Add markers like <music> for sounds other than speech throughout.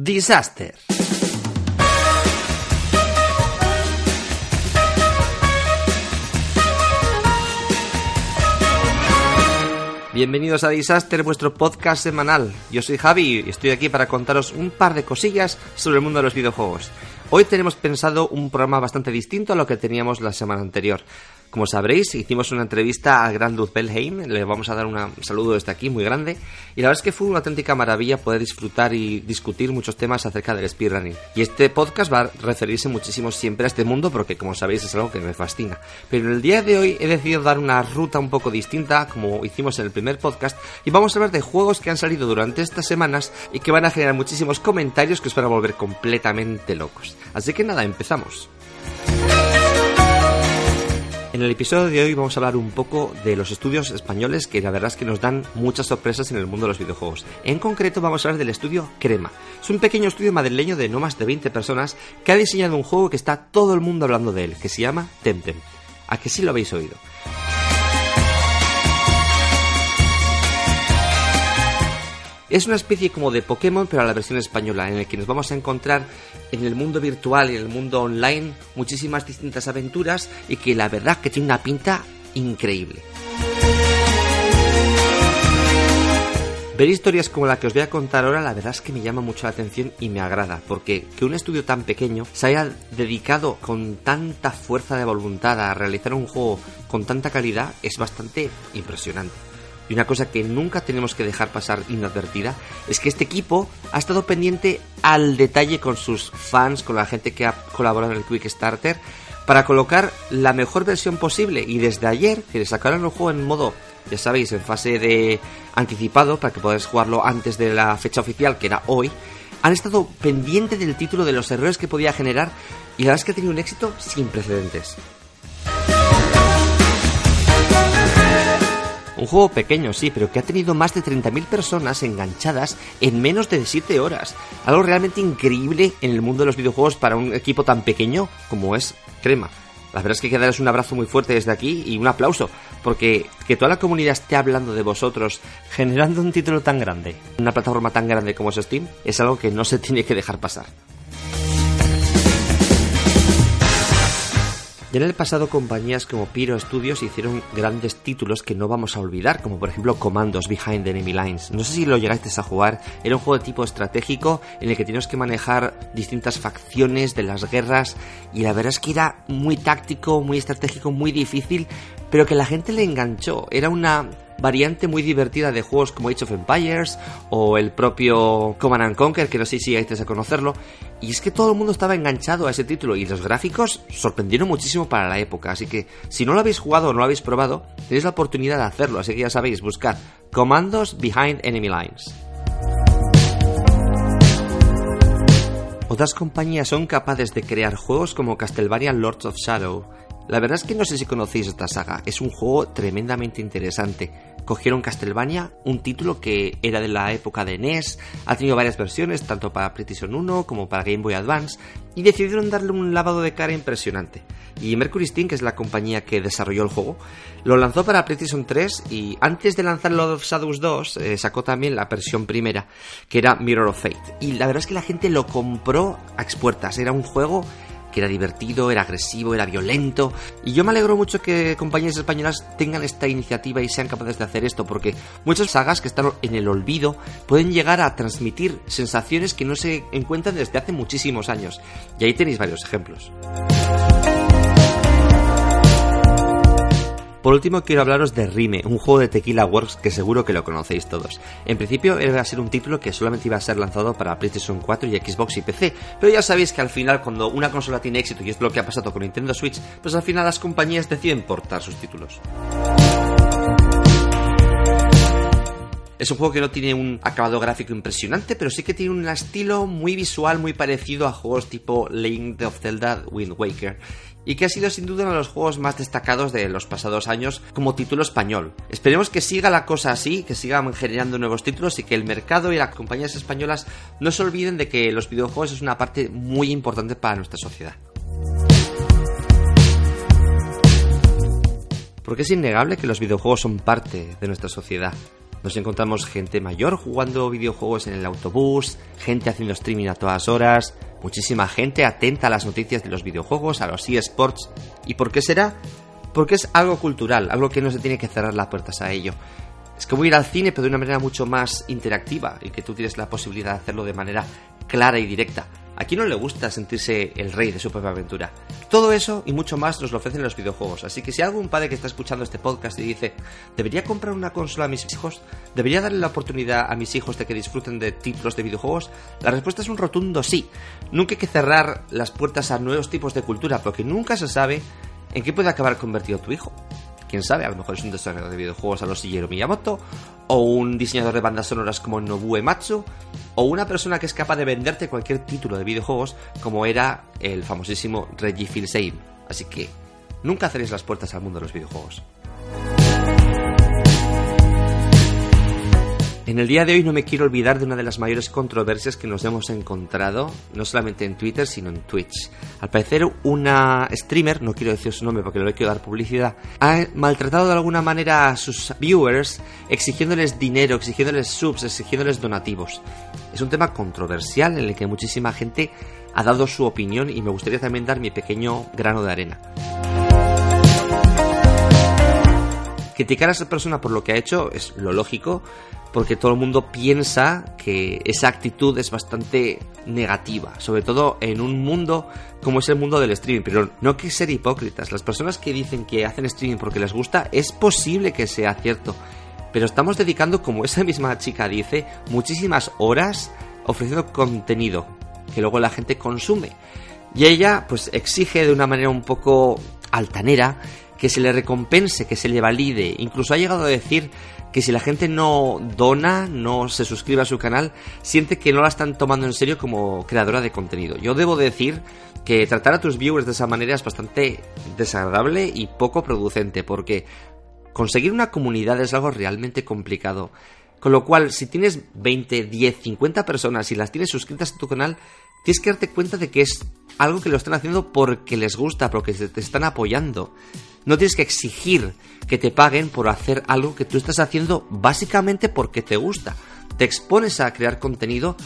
Disaster. Bienvenidos a Disaster, vuestro podcast semanal. Yo soy Javi y estoy aquí para contaros un par de cosillas sobre el mundo de los videojuegos. Hoy tenemos pensado un programa bastante distinto a lo que teníamos la semana anterior. Como sabréis, hicimos una entrevista a Grand Luz Belheim, le vamos a dar un saludo desde aquí muy grande, y la verdad es que fue una auténtica maravilla poder disfrutar y discutir muchos temas acerca del speedrunning. Y este podcast va a referirse muchísimo siempre a este mundo porque como sabéis es algo que me fascina. Pero en el día de hoy he decidido dar una ruta un poco distinta, como hicimos en el primer podcast, y vamos a hablar de juegos que han salido durante estas semanas y que van a generar muchísimos comentarios que os van a volver completamente locos. Así que nada, empezamos. En el episodio de hoy vamos a hablar un poco de los estudios españoles que la verdad es que nos dan muchas sorpresas en el mundo de los videojuegos. En concreto vamos a hablar del estudio Crema. Es un pequeño estudio madrileño de no más de 20 personas que ha diseñado un juego que está todo el mundo hablando de él, que se llama Temtem. ¿A que sí lo habéis oído? Es una especie como de Pokémon, pero a la versión española, en el que nos vamos a encontrar en el mundo virtual y en el mundo online muchísimas distintas aventuras y que la verdad que tiene una pinta increíble. Ver historias como la que os voy a contar ahora, la verdad es que me llama mucho la atención y me agrada, porque que un estudio tan pequeño se haya dedicado con tanta fuerza de voluntad a realizar un juego con tanta calidad es bastante impresionante. Y una cosa que nunca tenemos que dejar pasar inadvertida es que este equipo ha estado pendiente al detalle con sus fans, con la gente que ha colaborado en el Quick Starter, para colocar la mejor versión posible. Y desde ayer, que le sacaron el juego en modo, ya sabéis, en fase de anticipado, para que podáis jugarlo antes de la fecha oficial, que era hoy, han estado pendiente del título, de los errores que podía generar, y la verdad es que ha tenido un éxito sin precedentes. Un juego pequeño, sí, pero que ha tenido más de 30.000 personas enganchadas en menos de 7 horas. Algo realmente increíble en el mundo de los videojuegos para un equipo tan pequeño como es Crema. La verdad es que hay que daros un abrazo muy fuerte desde aquí y un aplauso, porque que toda la comunidad esté hablando de vosotros generando un título tan grande, una plataforma tan grande como es Steam, es algo que no se tiene que dejar pasar. Ya en el pasado compañías como Pyro Studios hicieron grandes títulos que no vamos a olvidar, como por ejemplo Commandos Behind Enemy Lines. No sé si lo llegasteis a jugar, era un juego de tipo estratégico en el que tenías que manejar distintas facciones de las guerras y la verdad es que era muy táctico, muy estratégico, muy difícil, pero que la gente le enganchó. Era una variante muy divertida de juegos como Age of Empires o el propio Command and Conquer, que no sé si hayáis a conocerlo. Y es que todo el mundo estaba enganchado a ese título y los gráficos sorprendieron muchísimo para la época. Así que si no lo habéis jugado o no lo habéis probado, tenéis la oportunidad de hacerlo. Así que ya sabéis, buscar Comandos Behind Enemy Lines. Otras compañías son capaces de crear juegos como Castlevania Lords of Shadow, la verdad es que no sé si conocéis esta saga, es un juego tremendamente interesante. Cogieron Castlevania, un título que era de la época de NES, ha tenido varias versiones, tanto para PlayStation 1 como para Game Boy Advance, y decidieron darle un lavado de cara impresionante. Y Mercury Steam, que es la compañía que desarrolló el juego, lo lanzó para PlayStation 3 y antes de lanzar Lord of Shadows 2 eh, sacó también la versión primera, que era Mirror of Fate. Y la verdad es que la gente lo compró a expuertas, era un juego era divertido, era agresivo, era violento. Y yo me alegro mucho que compañías españolas tengan esta iniciativa y sean capaces de hacer esto, porque muchas sagas que están en el olvido pueden llegar a transmitir sensaciones que no se encuentran desde hace muchísimos años. Y ahí tenéis varios ejemplos. Por último quiero hablaros de Rime, un juego de Tequila Works que seguro que lo conocéis todos. En principio iba a ser un título que solamente iba a ser lanzado para PlayStation 4 y Xbox y PC, pero ya sabéis que al final cuando una consola tiene éxito, y es lo que ha pasado con Nintendo Switch, pues al final las compañías deciden portar sus títulos. Es un juego que no tiene un acabado gráfico impresionante, pero sí que tiene un estilo muy visual, muy parecido a juegos tipo Link of Zelda Wind Waker y que ha sido sin duda uno de los juegos más destacados de los pasados años como título español. Esperemos que siga la cosa así, que sigan generando nuevos títulos y que el mercado y las compañías españolas no se olviden de que los videojuegos es una parte muy importante para nuestra sociedad. Porque es innegable que los videojuegos son parte de nuestra sociedad. Nos encontramos gente mayor jugando videojuegos en el autobús, gente haciendo streaming a todas horas, muchísima gente atenta a las noticias de los videojuegos, a los eSports. ¿Y por qué será? Porque es algo cultural, algo que no se tiene que cerrar las puertas a ello. Es como ir al cine, pero de una manera mucho más interactiva y que tú tienes la posibilidad de hacerlo de manera clara y directa. ¿A quién no le gusta sentirse el rey de su propia aventura? Todo eso y mucho más nos lo ofrecen los videojuegos. Así que si hay algún padre que está escuchando este podcast y dice, ¿debería comprar una consola a mis hijos? ¿Debería darle la oportunidad a mis hijos de que disfruten de títulos de videojuegos? La respuesta es un rotundo sí. Nunca hay que cerrar las puertas a nuevos tipos de cultura, porque nunca se sabe en qué puede acabar convertido tu hijo quién sabe, a lo mejor es un desarrollador de videojuegos a los Shigeru Miyamoto, o un diseñador de bandas sonoras como Nobuo Matsu, o una persona que es capaz de venderte cualquier título de videojuegos como era el famosísimo Reggie fils Así que nunca cerréis las puertas al mundo de los videojuegos. En el día de hoy no me quiero olvidar de una de las mayores controversias que nos hemos encontrado, no solamente en Twitter, sino en Twitch. Al parecer, una streamer, no quiero decir su nombre porque no le quiero dar publicidad, ha maltratado de alguna manera a sus viewers exigiéndoles dinero, exigiéndoles subs, exigiéndoles donativos. Es un tema controversial en el que muchísima gente ha dado su opinión y me gustaría también dar mi pequeño grano de arena. Criticar a esa persona por lo que ha hecho es lo lógico, porque todo el mundo piensa que esa actitud es bastante negativa, sobre todo en un mundo como es el mundo del streaming, pero no que ser hipócritas, las personas que dicen que hacen streaming porque les gusta, es posible que sea cierto, pero estamos dedicando, como esa misma chica dice, muchísimas horas ofreciendo contenido que luego la gente consume. Y ella pues exige de una manera un poco altanera que se le recompense, que se le valide. Incluso ha llegado a decir que si la gente no dona, no se suscribe a su canal, siente que no la están tomando en serio como creadora de contenido. Yo debo decir que tratar a tus viewers de esa manera es bastante desagradable y poco producente, porque conseguir una comunidad es algo realmente complicado. Con lo cual, si tienes 20, 10, 50 personas y las tienes suscritas a tu canal, tienes que darte cuenta de que es algo que lo están haciendo porque les gusta, porque te están apoyando. No tienes que exigir que te paguen por hacer algo que tú estás haciendo básicamente porque te gusta. Te expones a crear contenido,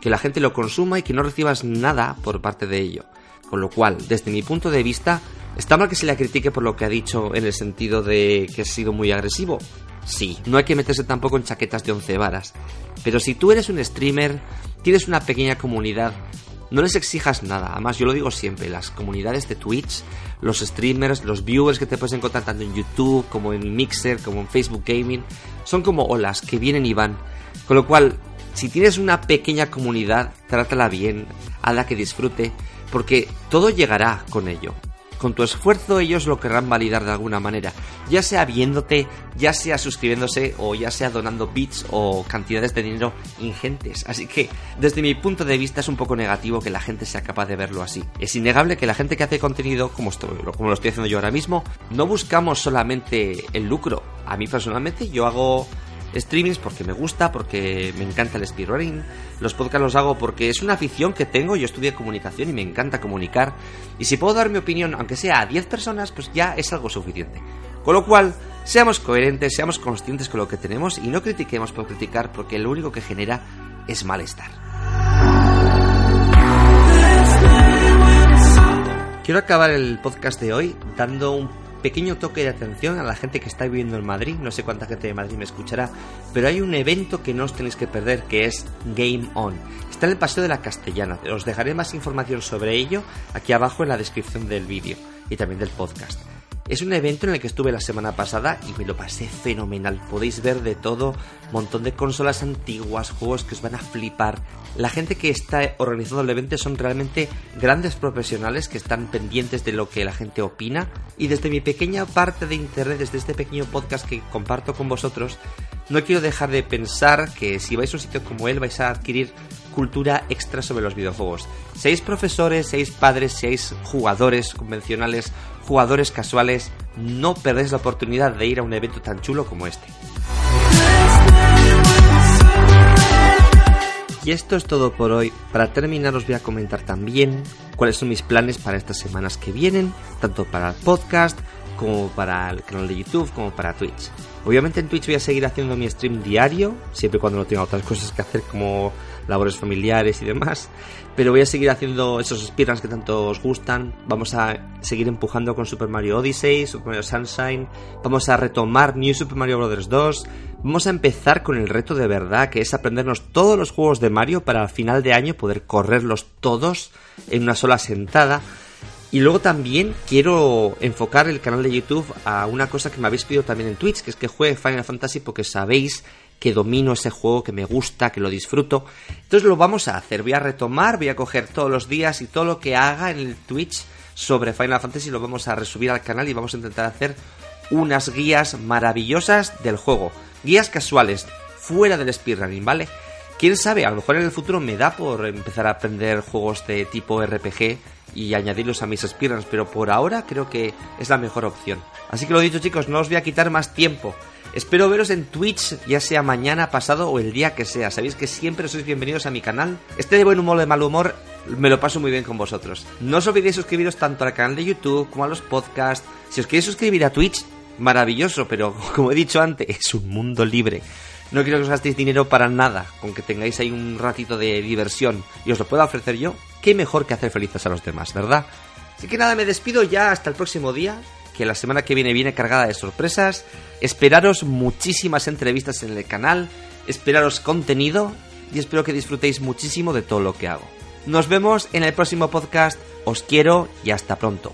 que la gente lo consuma y que no recibas nada por parte de ello. Con lo cual, desde mi punto de vista, está mal que se le critique por lo que ha dicho en el sentido de que ha sido muy agresivo. Sí, no hay que meterse tampoco en chaquetas de once varas. Pero si tú eres un streamer, tienes una pequeña comunidad, no les exijas nada. Además, yo lo digo siempre, las comunidades de Twitch, los streamers, los viewers que te puedes encontrar tanto en YouTube como en Mixer, como en Facebook Gaming, son como olas que vienen y van. Con lo cual, si tienes una pequeña comunidad, trátala bien, hazla que disfrute, porque todo llegará con ello. Con tu esfuerzo ellos lo querrán validar de alguna manera, ya sea viéndote, ya sea suscribiéndose o ya sea donando bits o cantidades de dinero ingentes. Así que desde mi punto de vista es un poco negativo que la gente sea capaz de verlo así. Es innegable que la gente que hace contenido, como, como lo estoy haciendo yo ahora mismo, no buscamos solamente el lucro. A mí personalmente yo hago streamings porque me gusta, porque me encanta el speedrunning. Los podcasts los hago porque es una afición que tengo. Yo estudié comunicación y me encanta comunicar. Y si puedo dar mi opinión, aunque sea a 10 personas, pues ya es algo suficiente. Con lo cual, seamos coherentes, seamos conscientes con lo que tenemos y no critiquemos por criticar porque lo único que genera es malestar. Quiero acabar el podcast de hoy dando un pequeño toque de atención a la gente que está viviendo en Madrid. No sé cuánta gente de Madrid me escuchará, pero hay un evento que no os tenéis que perder que es Game On. Está en el Paseo de la Castellana. Os dejaré más información sobre ello aquí abajo en la descripción del vídeo y también del podcast. Es un evento en el que estuve la semana pasada y me lo pasé fenomenal. Podéis ver de todo, montón de consolas antiguas, juegos que os van a flipar. La gente que está organizando el evento son realmente grandes profesionales que están pendientes de lo que la gente opina. Y desde mi pequeña parte de internet, desde este pequeño podcast que comparto con vosotros, no quiero dejar de pensar que si vais a un sitio como él vais a adquirir cultura extra sobre los videojuegos. Seáis profesores, seáis padres, seáis jugadores convencionales, jugadores casuales, no perdéis la oportunidad de ir a un evento tan chulo como este. Y esto es todo por hoy. Para terminar os voy a comentar también cuáles son mis planes para estas semanas que vienen, tanto para el podcast como para el canal de YouTube, como para Twitch. Obviamente en Twitch voy a seguir haciendo mi stream diario, siempre cuando no tenga otras cosas que hacer como labores familiares y demás. Pero voy a seguir haciendo esos speedruns que tanto os gustan. Vamos a seguir empujando con Super Mario Odyssey, Super Mario Sunshine. Vamos a retomar New Super Mario Bros. 2. Vamos a empezar con el reto de verdad, que es aprendernos todos los juegos de Mario para al final de año poder correrlos todos en una sola sentada. Y luego también quiero enfocar el canal de YouTube a una cosa que me habéis pedido también en Twitch, que es que juegue Final Fantasy porque sabéis que domino ese juego, que me gusta, que lo disfruto. Entonces lo vamos a hacer, voy a retomar, voy a coger todos los días y todo lo que haga en el Twitch sobre Final Fantasy lo vamos a resubir al canal y vamos a intentar hacer unas guías maravillosas del juego. Guías casuales, fuera del speedrunning, ¿vale? Quién sabe, a lo mejor en el futuro me da por empezar a aprender juegos de tipo RPG y añadirlos a mis speedruns, pero por ahora creo que es la mejor opción. Así que lo dicho chicos, no os voy a quitar más tiempo. Espero veros en Twitch, ya sea mañana, pasado o el día que sea. Sabéis que siempre sois bienvenidos a mi canal. Este de buen humor o de mal humor me lo paso muy bien con vosotros. No os olvidéis suscribiros tanto al canal de YouTube como a los podcasts. Si os queréis suscribir a Twitch, maravilloso, pero <laughs> como he dicho antes, es un mundo libre. No quiero que os gastéis dinero para nada, con que tengáis ahí un ratito de diversión y os lo pueda ofrecer yo. Qué mejor que hacer felices a los demás, ¿verdad? Así que nada, me despido ya hasta el próximo día que la semana que viene viene cargada de sorpresas. Esperaros muchísimas entrevistas en el canal, esperaros contenido y espero que disfrutéis muchísimo de todo lo que hago. Nos vemos en el próximo podcast, os quiero y hasta pronto.